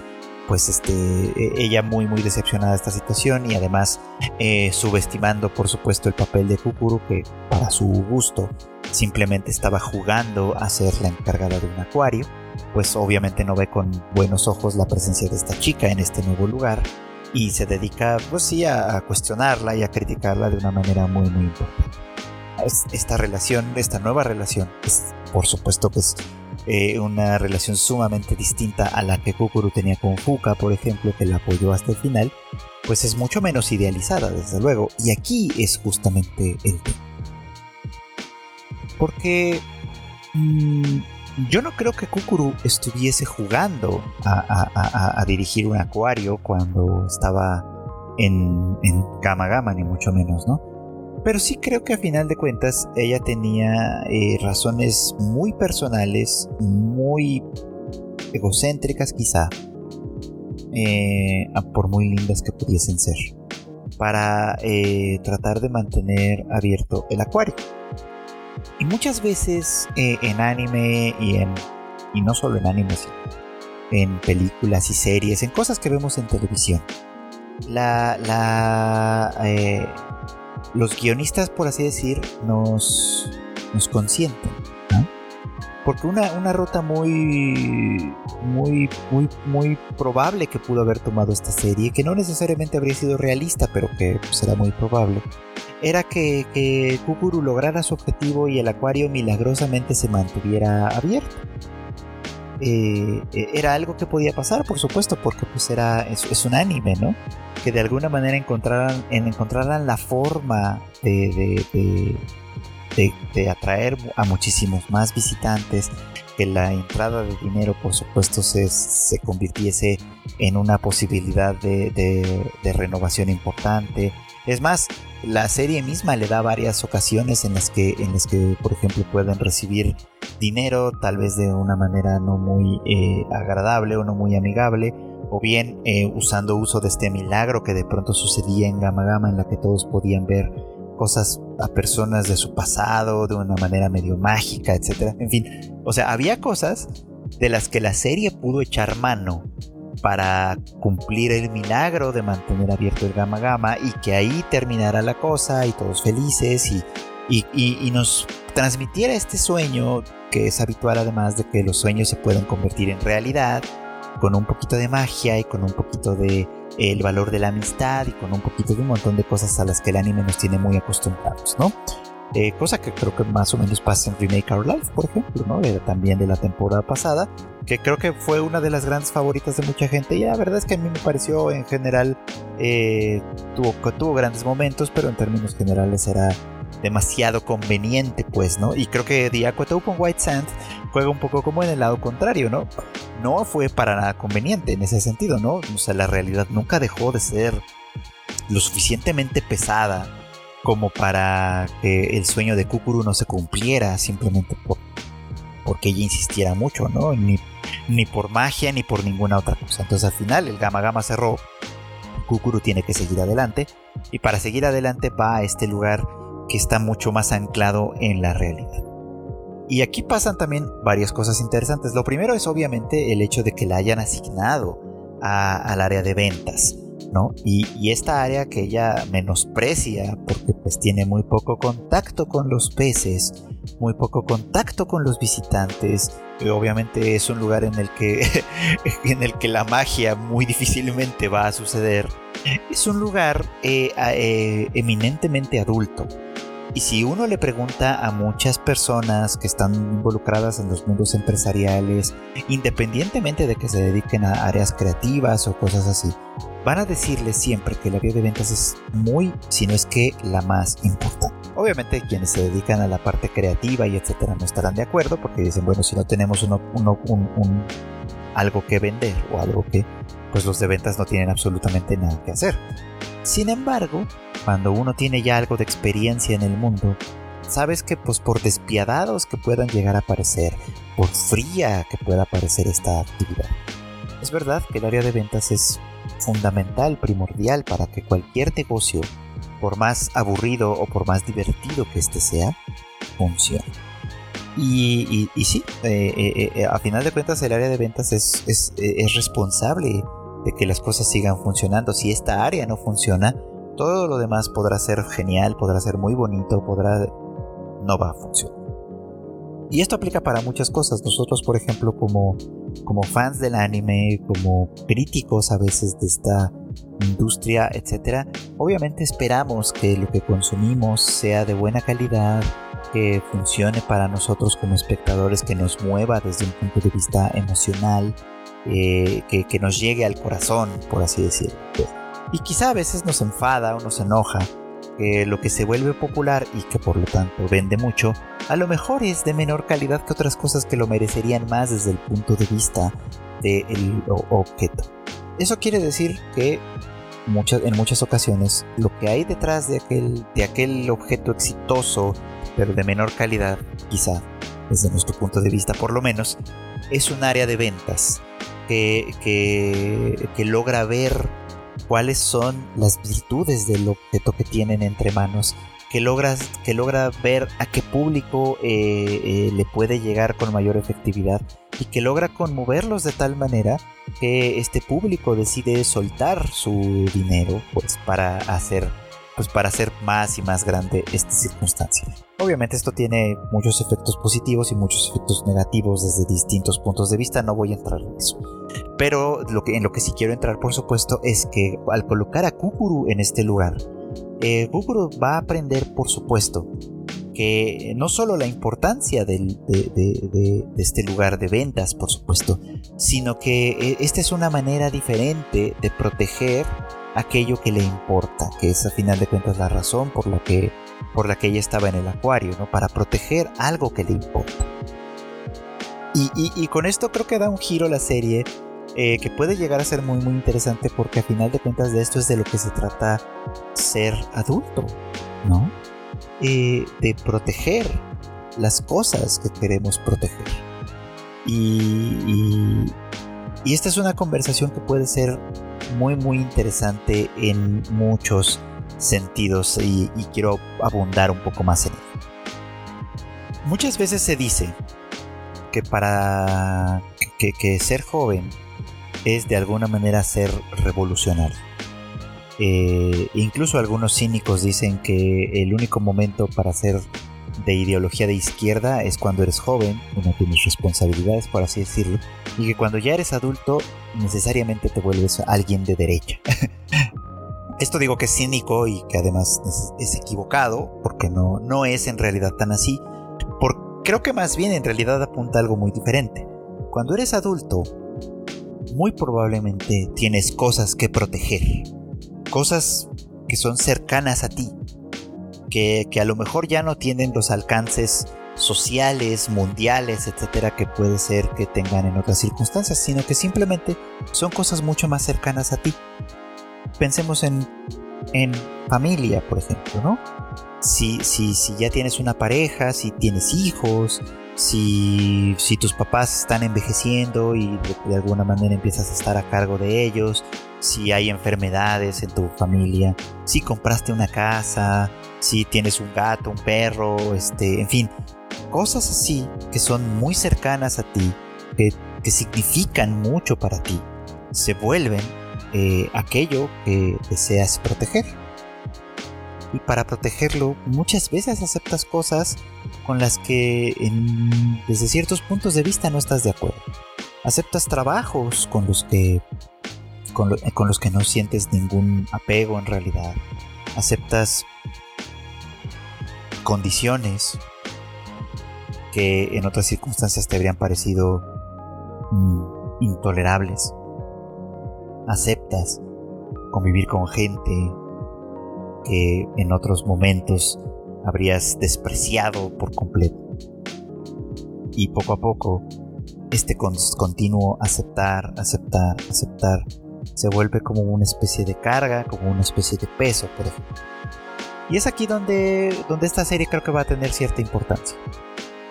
pues este, e, ella muy muy decepcionada de esta situación y además eh, subestimando por supuesto el papel de Kukuru que para su gusto simplemente estaba jugando a ser la encargada de un acuario, pues obviamente no ve con buenos ojos la presencia de esta chica en este nuevo lugar y se dedica pues sí a, cuestionarla y a criticarla de una manera muy muy importante. Esta relación, esta nueva relación, es por supuesto que es eh, una relación sumamente distinta a la que Kukuru tenía con Fuka, por ejemplo, que la apoyó hasta el final, pues es mucho menos idealizada, desde luego, y aquí es justamente el tema. Porque mm, yo no creo que Kukuru estuviese jugando a, dirigir un acuario cuando estaba en, en Gama Gama, ni mucho menos, ¿no? Pero sí creo que a final de cuentas ella tenía eh, razones muy personales, muy egocéntricas quizá, eh, por muy lindas que pudiesen ser, para eh, tratar de mantener abierto el acuario. Y muchas veces en anime y en y no solo en anime, sino en películas y series, en cosas que vemos en televisión. La, la, los guionistas, por así decir, nos, nos consienten porque una, una ruta muy, muy, muy, muy probable que pudo haber tomado esta serie, que no necesariamente habría sido realista, pero que será muy probable, era que, que Kukuru lograra su objetivo y el acuario milagrosamente se mantuviera abierto. Eh, eh, era algo que podía pasar, por supuesto, porque pues era, es, un anime, ¿no? Que de alguna manera encontraran, encontraran la forma de de, atraer a muchísimos más visitantes, que la entrada de dinero por supuesto se, se convirtiese en una posibilidad de, renovación importante. Es más, la serie misma le da varias ocasiones en las que, en las que por ejemplo, pueden recibir dinero, tal vez de una manera no muy eh, agradable o no muy amigable, o bien eh, usando uso de este milagro que de pronto sucedía en Gama Gama, en la que todos podían ver cosas a personas de su pasado de una manera medio mágica, etc. En fin, o sea, había cosas de las que la serie pudo echar mano para cumplir el milagro de mantener abierto el Gama Gama y que ahí terminara la cosa y todos felices y, y, nos transmitiera este sueño que es habitual además de que los sueños se pueden convertir en realidad con un poquito de magia y con un poquito de el valor de la amistad y con un poquito de un montón de cosas a las que el anime nos tiene muy acostumbrados, ¿no? Eh, cosa que creo que más o menos pasa en Remake Our Life, por ejemplo, ¿no? también de la temporada pasada, que creo que fue una de las grandes favoritas de mucha gente. Y la verdad es que a mí me pareció en general, eh, tuvo, tuvo grandes momentos, pero en términos generales era demasiado conveniente, pues, ¿no? Y creo que The Aqua con White Sand juega un poco como en el lado contrario, ¿no? No fue para nada conveniente en ese sentido, ¿no? O sea, la realidad nunca dejó de ser lo suficientemente pesada como para que el sueño de Kukuru no se cumpliera simplemente por, porque ella insistiera mucho, ¿no? Ni, ni por magia ni por ninguna otra cosa. Entonces al final el Gama Gama cerró, Kukuru tiene que seguir adelante y para seguir adelante va a este lugar que está mucho más anclado en la realidad. Y aquí pasan también varias cosas interesantes. Lo primero es obviamente el hecho de que la hayan asignado al área de ventas, ¿no? Y, esta área que ella menosprecia porque pues tiene muy poco contacto con los peces, muy poco contacto con los visitantes. Y obviamente es un lugar en el que <laughs> en el que la magia muy difícilmente va a suceder. Es un lugar eh, eh, eminentemente adulto y si uno le pregunta a muchas personas que están involucradas en los mundos empresariales, independientemente de que se dediquen a áreas creativas o cosas así, van a decirle siempre que el área de ventas es muy, si no es que la más importante. Obviamente quienes se dedican a la parte creativa y etcétera no estarán de acuerdo porque dicen, bueno, si no tenemos algo que vender o algo que, pues los de ventas no tienen absolutamente nada que hacer. Sin embargo, cuando uno tiene ya algo de experiencia en el mundo, sabes que pues por despiadados que puedan llegar a parecer, por fría que pueda parecer esta actividad, es verdad que el área de ventas es fundamental, primordial para que cualquier negocio, por más aburrido o por más divertido que éste sea, funcione. Y, sí, eh, eh, eh, a final de cuentas el área de ventas es responsable de que las cosas sigan funcionando. Si esta área no funciona, todo lo demás podrá ser genial, podrá ser muy bonito, podrá... no va a funcionar. Y esto aplica para muchas cosas. Nosotros, por ejemplo, como, como fans del anime, como críticos a veces de esta industria, etc., obviamente esperamos que lo que consumimos sea de buena calidad, que funcione para nosotros como espectadores, que nos mueva desde un punto de vista emocional, eh, que, nos llegue al corazón, por así decirlo. Y quizá a veces nos enfada o nos enoja que lo que se vuelve popular y que por lo tanto vende mucho, a lo mejor es de menor calidad que otras cosas que lo merecerían más desde el punto de vista del objeto. Eso quiere decir que en muchas ocasiones lo que hay detrás de aquel, de aquel objeto exitoso, pero de menor calidad, quizá desde nuestro punto de vista por lo menos, es un área de ventas que, que, logra ver cuáles son las virtudes del objeto que tienen entre manos, que, logra ver a qué público eh, eh, le puede llegar con mayor efectividad y que logra conmoverlos de tal manera que este público decide soltar su dinero pues para hacer pues para hacer más y más grande esta circunstancia. Obviamente esto tiene muchos efectos positivos y muchos efectos negativos desde distintos puntos de vista, no voy a entrar en eso. Pero lo que, en lo que sí quiero entrar por supuesto es que al colocar a Kukuru en este lugar, eh, va a aprender, por supuesto, que no solo la importancia de, este lugar de ventas, por supuesto, sino que eh, esta es una manera diferente de proteger aquello que le importa, que es a final de cuentas la razón por la que, por la que ella estaba en el acuario, ¿no? Para proteger algo que le importa. y con esto creo que da un giro la serie eh, que puede llegar a ser muy muy interesante porque a final de cuentas de esto es de lo que se trata ser adulto, ¿no? Eh, de proteger las cosas que queremos proteger. Y, y, esta es una conversación que puede ser muy muy interesante en muchos sentidos y, quiero abundar un poco más en ello. Muchas veces se dice que para que ser joven es de alguna manera ser revolucionario. Eh, incluso algunos cínicos dicen que el único momento para ser de ideología de izquierda es cuando eres joven y no tienes responsabilidades, por así decirlo, y que cuando ya eres adulto necesariamente te vuelves alguien de derecha. <laughs> Esto digo que es cínico y que además es, equivocado, porque no, no es en realidad tan así. Por, creo que más bien en realidad apunta algo muy diferente. Cuando eres adulto, muy probablemente tienes cosas que proteger. Cosas que son cercanas a ti. Que, a lo mejor ya no tienen los alcances sociales, mundiales, etcétera, que puede ser que tengan en otras circunstancias, sino que simplemente son cosas mucho más cercanas a ti. Pensemos en, en familia, por ejemplo, ¿no? Si, si, si ya tienes una pareja, si tienes hijos, si, tus papás están envejeciendo y de, alguna manera empiezas a estar a cargo de ellos, si hay enfermedades en tu familia, si compraste una casa, si tienes un gato, un perro, este, en fin, cosas así que son muy cercanas a ti, que, significan mucho para ti, se vuelven eh, aquello que deseas proteger y para protegerlo muchas veces aceptas cosas con las que desde ciertos puntos de vista no estás de acuerdo. Aceptas trabajos con los que con, los que no sientes ningún apego en realidad. Aceptas condiciones que en otras circunstancias te habrían parecido mm, intolerables. Aceptas convivir con gente que en otros momentos habrías despreciado por completo. Y poco a poco, este continuo aceptar, aceptar, aceptar, se vuelve como una especie de carga, como una especie de peso, por ejemplo. Y es aquí donde, donde esta serie creo que va a tener cierta importancia.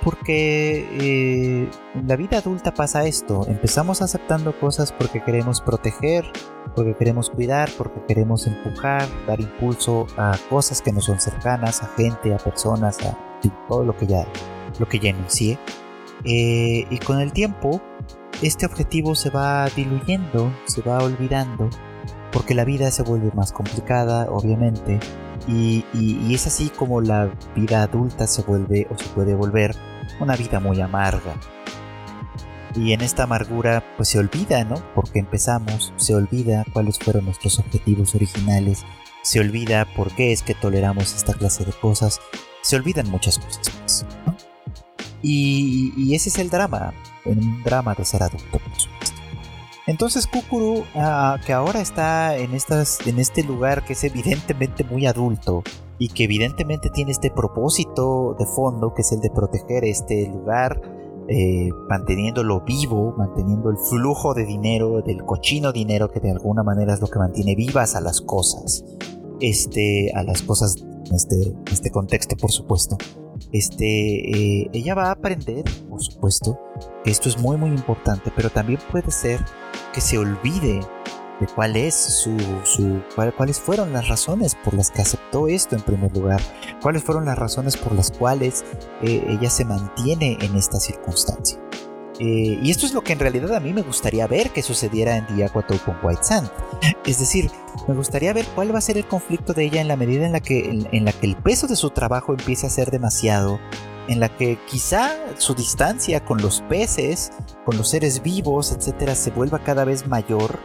Porque eh, en la vida adulta pasa esto, empezamos aceptando cosas porque queremos proteger, porque queremos cuidar, porque queremos empujar, dar impulso a cosas que no son cercanas, a gente, a personas, a todo lo que ya, lo que ya enuncié. Eh, y con el tiempo, este objetivo se va diluyendo, se va olvidando, porque la vida se vuelve más complicada, obviamente, y, es así como la vida adulta se vuelve o se puede volver una vida muy amarga. Y en esta amargura pues se olvida, ¿no? Porque empezamos, se olvida cuáles fueron nuestros objetivos originales, se olvida por qué es que toleramos esta clase de cosas, se olvidan muchas cosas más. Y, ese es el drama, un drama de ser adulto, por supuesto. Entonces Kukuru, ah, que ahora está en, estas, en este lugar que es evidentemente muy adulto y que evidentemente tiene este propósito de fondo, que es el de proteger este lugar, eh, manteniéndolo vivo, manteniendo el flujo de dinero, del cochino dinero que de alguna manera es lo que mantiene vivas a las cosas, este, a las cosas en este, este contexto, por supuesto. Este, eh, ella va a aprender, por supuesto, que esto es muy muy importante, pero también puede ser que se olvide de cuál es su, cuáles fueron las razones por las que aceptó esto en primer lugar, cuáles fueron las razones por las cuales eh, ella se mantiene en esta circunstancia. Eh, y esto es lo que en realidad a mí me gustaría ver que sucediera en Diacuato con White Sand. Es decir, me gustaría ver cuál va a ser el conflicto de ella en la medida en la que, en la que el peso de su trabajo empiece a ser demasiado en la que quizá su distancia con los peces, con los seres vivos, etcétera, se vuelva cada vez mayor,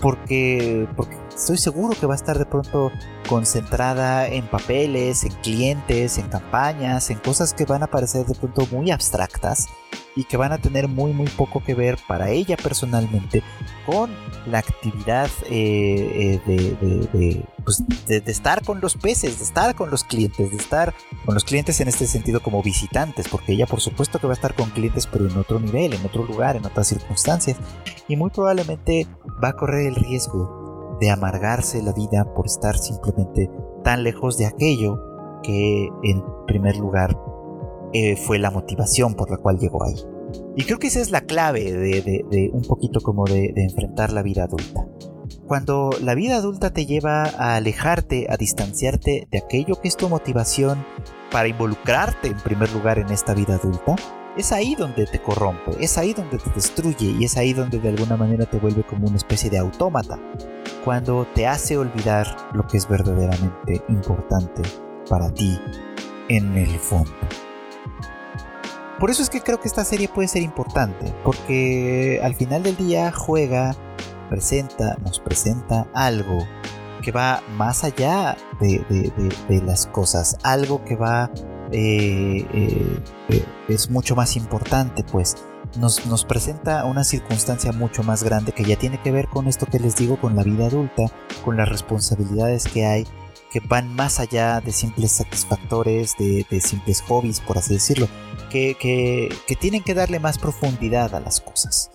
porque, porque estoy seguro que va a estar de pronto concentrada en papeles, en clientes, en campañas, en cosas que van a parecer de pronto muy abstractas y que van a tener muy muy poco que ver para ella personalmente con la actividad eh, eh, pues, de, de, estar con los peces, de estar con los clientes, de estar con los clientes en este sentido como visitantes, porque ella por supuesto que va a estar con clientes pero en otro nivel, en otro lugar, en otras circunstancias y muy probablemente va a correr el riesgo de amargarse la vida por estar simplemente tan lejos de aquello que en primer lugar eh, fue la motivación por la cual llegó ahí. Y creo que esa es la clave de, un poquito como de, enfrentar la vida adulta. Cuando la vida adulta te lleva a alejarte, a distanciarte de aquello que es tu motivación para involucrarte en primer lugar en esta vida adulta, es ahí donde te corrompe, es ahí donde te destruye y es ahí donde de alguna manera te vuelve como una especie de autómata, cuando te hace olvidar lo que es verdaderamente importante para ti en el fondo. Por eso es que creo que esta serie puede ser importante, porque al final del día juega, presenta, nos presenta algo que va más allá de, las cosas, algo que va, eh, eh, eh, es mucho más importante, pues. Nos, nos, presenta una circunstancia mucho más grande que ya tiene que ver con esto que les digo, con la vida adulta, con las responsabilidades que hay que van más allá de simples satisfactores, de, simples hobbies, por así decirlo, que, que, tienen que darle más profundidad a las cosas.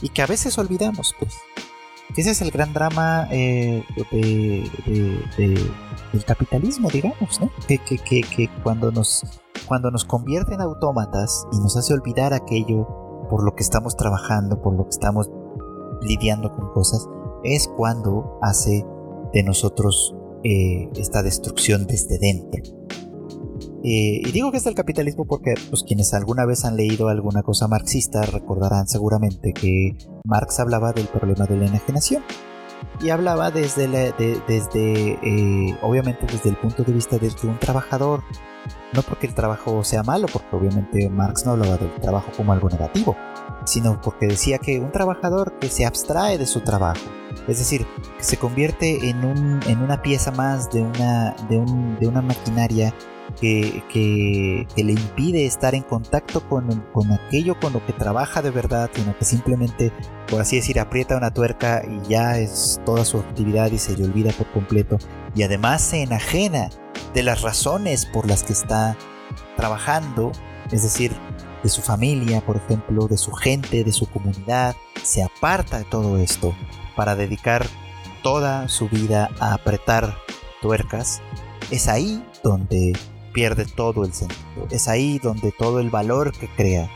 Y que a veces olvidamos, pues. Ese es el gran drama eh, del capitalismo, digamos, ¿no? Que, que, cuando, nos, cuando nos convierte en autómatas y nos hace olvidar aquello por lo que estamos trabajando, por lo que estamos lidiando con cosas, es cuando hace de nosotros eh, esta destrucción desde dentro. Eh, y digo que es el capitalismo porque pues, quienes alguna vez han leído alguna cosa marxista recordarán seguramente que Marx hablaba del problema de la enajenación. Y hablaba desde, desde eh, obviamente desde el punto de vista de un trabajador, no porque el trabajo sea malo, porque obviamente Marx no hablaba del trabajo como algo negativo, sino porque decía que un trabajador que se abstrae de su trabajo, es decir, que se convierte en, un, en una pieza más de una, de, un, de una maquinaria que, que, le impide estar en contacto con, con, aquello con lo que trabaja de verdad, sino que simplemente, por así decir, aprieta una tuerca y ya es toda su actividad y se le olvida por completo. Y además se enajena de las razones por las que está trabajando, es decir, de su familia, por ejemplo, de su gente, de su comunidad, se aparta de todo esto para dedicar toda su vida a apretar tuercas, es ahí donde pierde todo el sentido, es ahí donde todo el valor que crea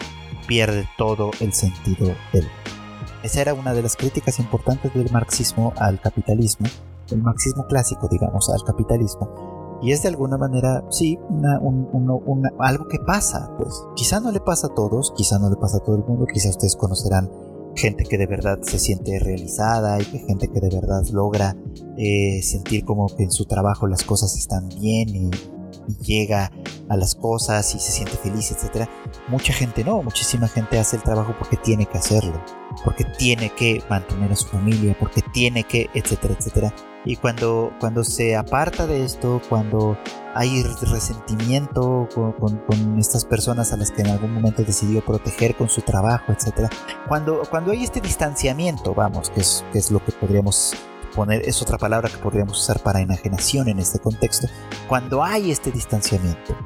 pierde todo el sentido del esa era una de las críticas importantes del marxismo al capitalismo, el marxismo clásico, digamos, al capitalismo, y es de alguna manera, sí, algo que pasa, pues. Quizá no le pasa a todos, quizá no le pasa a todo el mundo, quizá ustedes conocerán gente que de verdad se siente realizada y que gente que de verdad logra eh, sentir como que en su trabajo las cosas están bien y, y llega a las cosas y se siente feliz, etc. Mucha gente no, muchísima gente hace el trabajo porque tiene que hacerlo, porque tiene que mantener a su familia, porque tiene que, etcétera, etcétera. Y cuando, cuando se aparta de esto, cuando hay resentimiento con, estas personas a las que en algún momento decidió proteger con su trabajo, etc. Cuando, cuando hay este distanciamiento, vamos, que es, que es lo que podríamos poner, es otra palabra que podríamos usar para enajenación en este contexto, cuando hay este distanciamiento,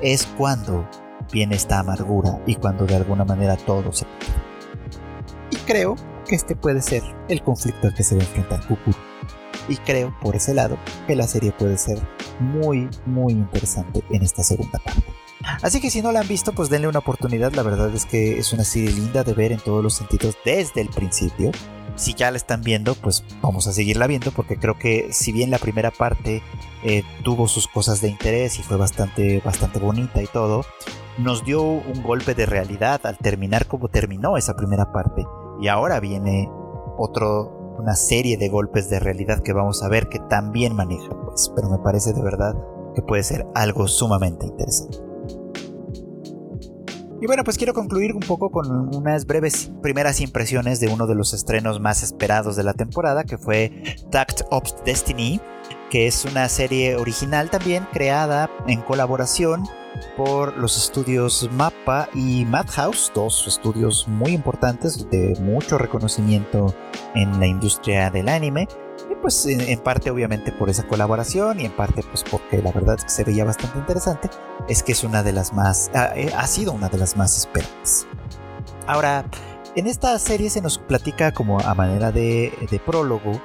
es cuando viene esta amargura y cuando de alguna manera todo se Y creo que este puede ser el conflicto al que se va a enfrentar Kukuru. Y creo, por ese lado, que la serie puede ser muy, muy interesante en esta segunda parte. Así que si no la han visto, pues denle una oportunidad. La verdad es que es una serie linda de ver en todos los sentidos desde el principio. si ya la están viendo, pues vamos a seguirla viendo porque creo que si bien la primera parte eh, tuvo sus cosas de interés y fue bastante, bastante bonita y todo, nos dio un golpe de realidad al terminar como terminó esa primera parte. Y ahora viene otro, una serie de golpes de realidad que vamos a ver que también maneja, pues, pero me parece de verdad que puede ser algo sumamente interesante. Y bueno, pues quiero concluir un poco con unas breves primeras impresiones de uno de los estrenos más esperados de la temporada, que fue Tact of Destiny, que es una serie original también creada en colaboración por los estudios Mappa y Madhouse, dos estudios muy importantes de mucho reconocimiento en la industria del anime. Y pues en, parte obviamente por esa colaboración y en parte pues porque la verdad es que se veía bastante interesante, es que es una de las más, ah, eh, ha sido una de las más esperadas. Ahora, en esta serie se nos platica como a manera de, de prólogo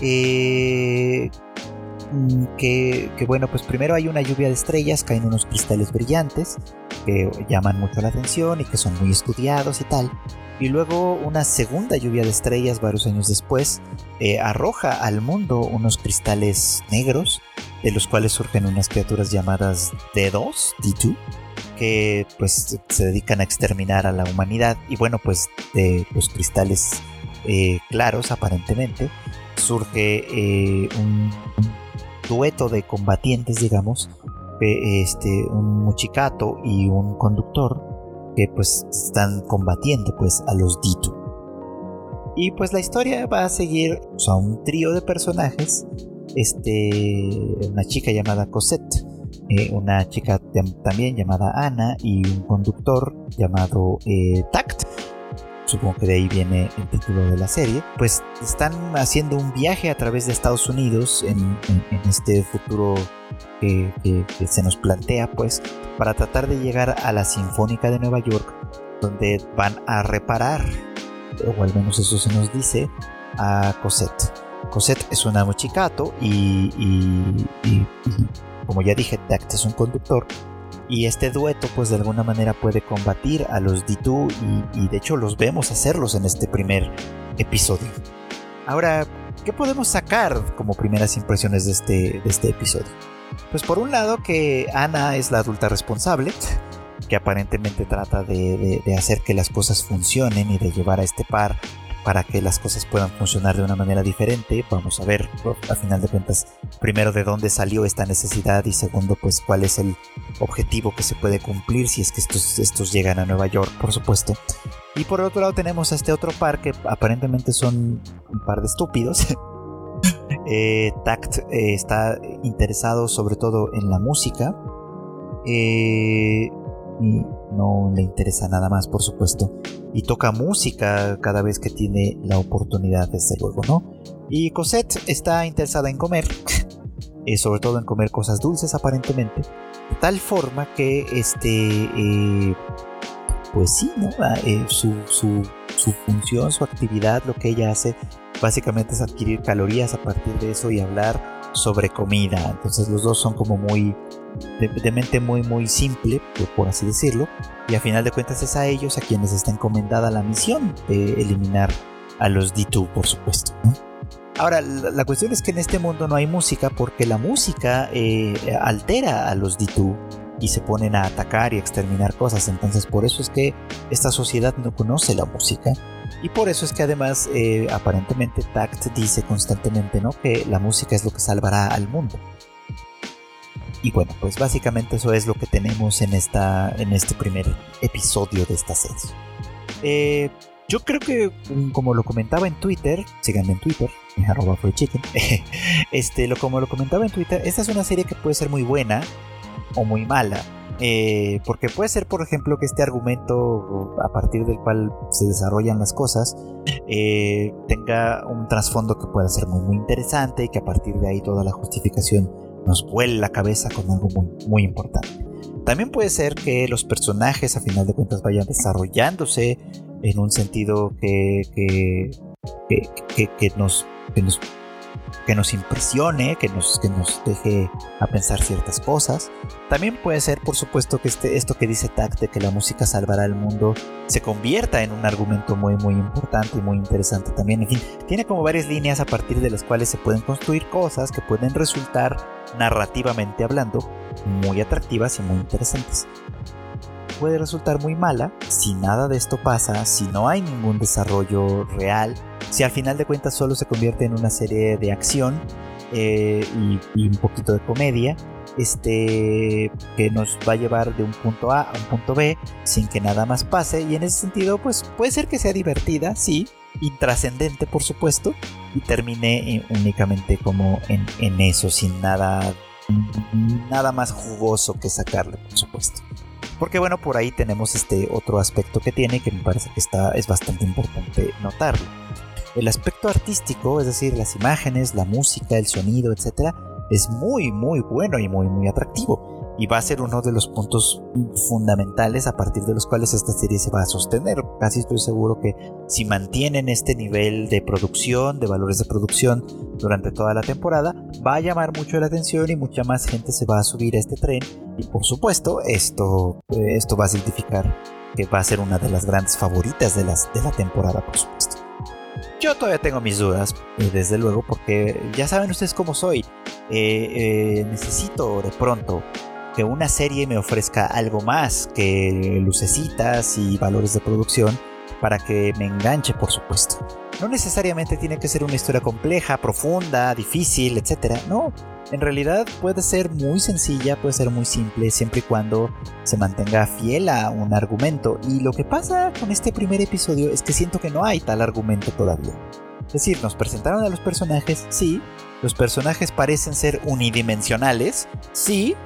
eh, Mm, que, bueno, pues primero hay una lluvia de estrellas, caen unos cristales brillantes que llaman mucho la atención y que son muy estudiados y tal. Y luego una segunda lluvia de estrellas varios años después eh, arroja al mundo unos cristales negros, de los cuales surgen unas criaturas llamadas D2, D2, que pues se dedican a exterminar a la humanidad. Y bueno, pues de los cristales eh, claros aparentemente surge eh, un dueto de combatientes, digamos, este, un muchicato y un conductor que pues están combatiendo pues a los Ditu. Y pues la historia va a seguir a un trío de personajes, este, una chica llamada Cosette, eh, una chica también llamada Ana y un conductor llamado eh, Tact supongo que de ahí viene el título de la serie, pues están haciendo un viaje a través de Estados Unidos en, este futuro que, se nos plantea, pues, para tratar de llegar a la Sinfónica de Nueva York, donde van a reparar, o al menos eso se nos dice, a Cosette. Cosette es una mochicato y, y, como ya dije, Tact es un conductor y este dueto pues de alguna manera puede combatir a los D2 y, de hecho los vemos hacerlos en este primer episodio. Ahora, ¿qué podemos sacar como primeras impresiones de este, de este episodio? Pues por un lado que Ana es la adulta responsable, que aparentemente trata de, de hacer que las cosas funcionen y de llevar a este par para que las cosas puedan funcionar de una manera diferente. Vamos a ver, a final de cuentas, primero de dónde salió esta necesidad y segundo, pues cuál es el objetivo que se puede cumplir si es que estos, estos llegan a Nueva York, por supuesto. Y por otro lado tenemos a este otro par que aparentemente son un par de estúpidos. <laughs> Eh, Tact eh, está interesado sobre todo en la música. Eh, y no le interesa nada más, por supuesto. Y toca música cada vez que tiene la oportunidad, desde luego, ¿no? Y Cosette está interesada en comer, y <laughs> sobre todo en comer cosas dulces aparentemente, de tal forma que este, eh, pues sí, ¿no? Ah, eh, su, su, su función, su actividad, lo que ella hace, básicamente es adquirir calorías a partir de eso y hablar sobre comida. Entonces los dos son como muy de, mente muy muy simple, por así decirlo, y a final de cuentas es a ellos a quienes está encomendada la misión de eliminar a los D2, por supuesto. Ahora, la, cuestión es que en este mundo no hay música porque la música eh, altera a los D2 y se ponen a atacar y exterminar cosas. Entonces, por eso es que esta sociedad no conoce la música. Y por eso es que además, eh, aparentemente, Tact dice constantemente ¿no? que la música es lo que salvará al mundo. Y bueno, pues básicamente eso es lo que tenemos en, esta, en este primer episodio de esta serie. Eh, yo creo que, mm, como lo comentaba en Twitter, síganme en Twitter, arroba chicken, <laughs> este, lo, como lo comentaba en Twitter, esta es una serie que puede ser muy buena o muy mala. Eh, porque puede ser, por ejemplo, que este argumento a partir del cual se desarrollan las cosas eh, tenga un trasfondo que pueda ser muy, muy interesante y que a partir de ahí toda la justificación nos vuele la cabeza con algo muy, muy importante. También puede ser que los personajes a final de cuentas vayan desarrollándose en un sentido que, que, que, nos, que nos impresione, que nos, que nos deje a pensar ciertas cosas. También puede ser, por supuesto, que este, esto que dice Tac de que la música salvará el mundo se convierta en un argumento muy, muy importante y muy interesante también. En fin, tiene como varias líneas a partir de las cuales se pueden construir cosas que pueden resultar narrativamente hablando muy atractivas y muy interesantes puede resultar muy mala si nada de esto pasa, si no hay ningún desarrollo real, si al final de cuentas solo se convierte en una serie de acción eh, y, un poquito de comedia, este, que nos va a llevar de un punto A a un punto B sin que nada más pase y en ese sentido pues puede ser que sea divertida, sí, intrascendente por supuesto y termine únicamente como en, en eso sin nada nada más jugoso que sacarle por supuesto. Porque bueno, por ahí tenemos este otro aspecto que tiene que me parece que está, es bastante importante notarlo. El aspecto artístico, es decir, las imágenes, la música, el sonido, etc., es muy, muy bueno y muy, muy atractivo y va a ser uno de los puntos fundamentales a partir de los cuales esta serie se va a sostener. Casi estoy seguro que si mantienen este nivel de producción, de valores de producción durante toda la temporada, va a llamar mucho la atención y mucha más gente se va a subir a este tren y por supuesto esto, eh, esto va a significar que va a ser una de las grandes favoritas de, las, de la temporada, por supuesto. Yo todavía tengo mis dudas, eh, desde luego, porque ya saben ustedes cómo soy. Eh, necesito de pronto que una serie me ofrezca algo más que lucecitas y valores de producción para que me enganche, por supuesto. No necesariamente tiene que ser una historia compleja, profunda, difícil, etc. No, en realidad puede ser muy sencilla, puede ser muy simple, siempre y cuando se mantenga fiel a un argumento. Y lo que pasa con este primer episodio es que siento que no hay tal argumento todavía. Es decir, nos presentaron a los personajes, sí, los personajes parecen ser unidimensionales, sí,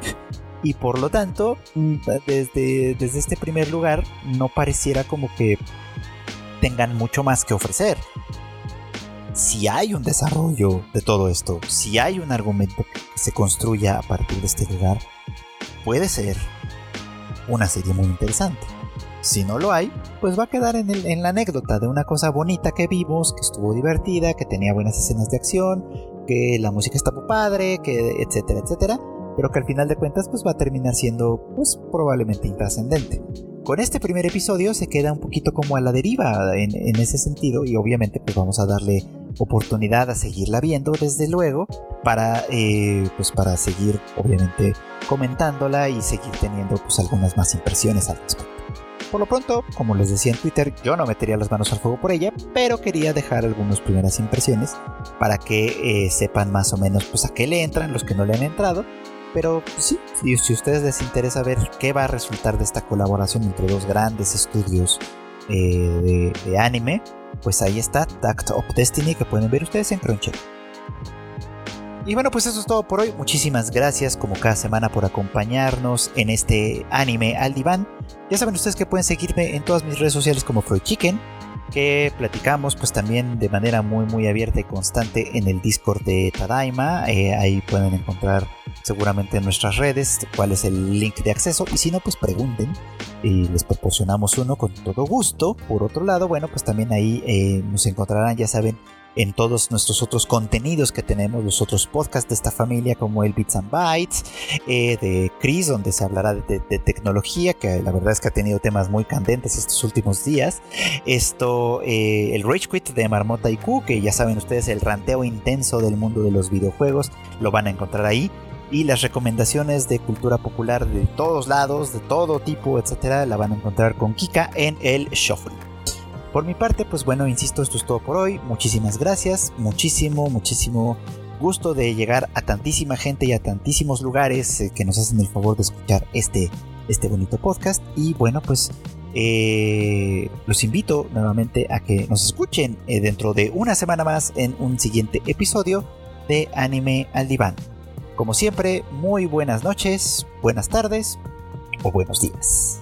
y por lo tanto, mm, desde, desde este primer lugar, no pareciera como que tengan mucho más que ofrecer. Si hay un desarrollo de todo esto, si hay un argumento que se construya a partir de este lugar, puede ser una serie muy interesante. Si no lo hay, pues va a quedar en, en, la anécdota de una cosa bonita que vimos, que estuvo divertida, que tenía buenas escenas de acción, que la música estaba padre, que etcétera, etcétera pero que al final de cuentas pues va a terminar siendo pues probablemente intrascendente. Con este primer episodio se queda un poquito como a la deriva en, ese sentido y obviamente pues vamos a darle oportunidad a seguirla viendo desde luego para eh, pues para seguir obviamente comentándola y seguir teniendo pues algunas más impresiones al respecto. Por lo pronto, como les decía en Twitter, yo no metería las manos al fuego por ella, pero quería dejar algunas primeras impresiones para que eh, sepan más o menos pues a qué le entran los que no le han entrado pero sí, si, si a ustedes les interesa ver qué va a resultar de esta colaboración entre dos grandes estudios eh, de, anime, pues ahí está Tact of Destiny que pueden ver ustedes en Crunchyroll. Y bueno, pues eso es todo por hoy. Muchísimas gracias como cada semana por acompañarnos en este anime al diván. Ya saben ustedes que pueden seguirme en todas mis redes sociales como Freud Chicken que platicamos pues también de manera muy muy abierta y constante en el Discord de Tadaima. Eh, ahí pueden encontrar seguramente en nuestras redes cuál es el link de acceso y si no pues pregunten y les proporcionamos uno con todo gusto. Por otro lado, bueno pues también ahí eh, nos encontrarán ya saben en todos nuestros otros contenidos que tenemos, los otros podcasts de esta familia, como el Bits and Bytes, eh, de Chris, donde se hablará de, tecnología, que la verdad es que ha tenido temas muy candentes estos últimos días. Esto, eh, el Rage Quit de Marmota IQ, que ya saben ustedes, el ranteo intenso del mundo de los videojuegos, lo van a encontrar ahí y las recomendaciones de cultura popular de todos lados, de todo tipo, etcétera, la van a encontrar con Kika en el Shuffle. Por mi parte, pues bueno, insisto, esto es todo por hoy. Muchísimas gracias, muchísimo, muchísimo gusto de llegar a tantísima gente y a tantísimos lugares eh, que nos hacen el favor de escuchar este, este bonito podcast. Y bueno, pues eh, los invito nuevamente a que nos escuchen eh, dentro de una semana más en un siguiente episodio de Anime al Diván. Como siempre, muy buenas noches, buenas tardes o buenos días.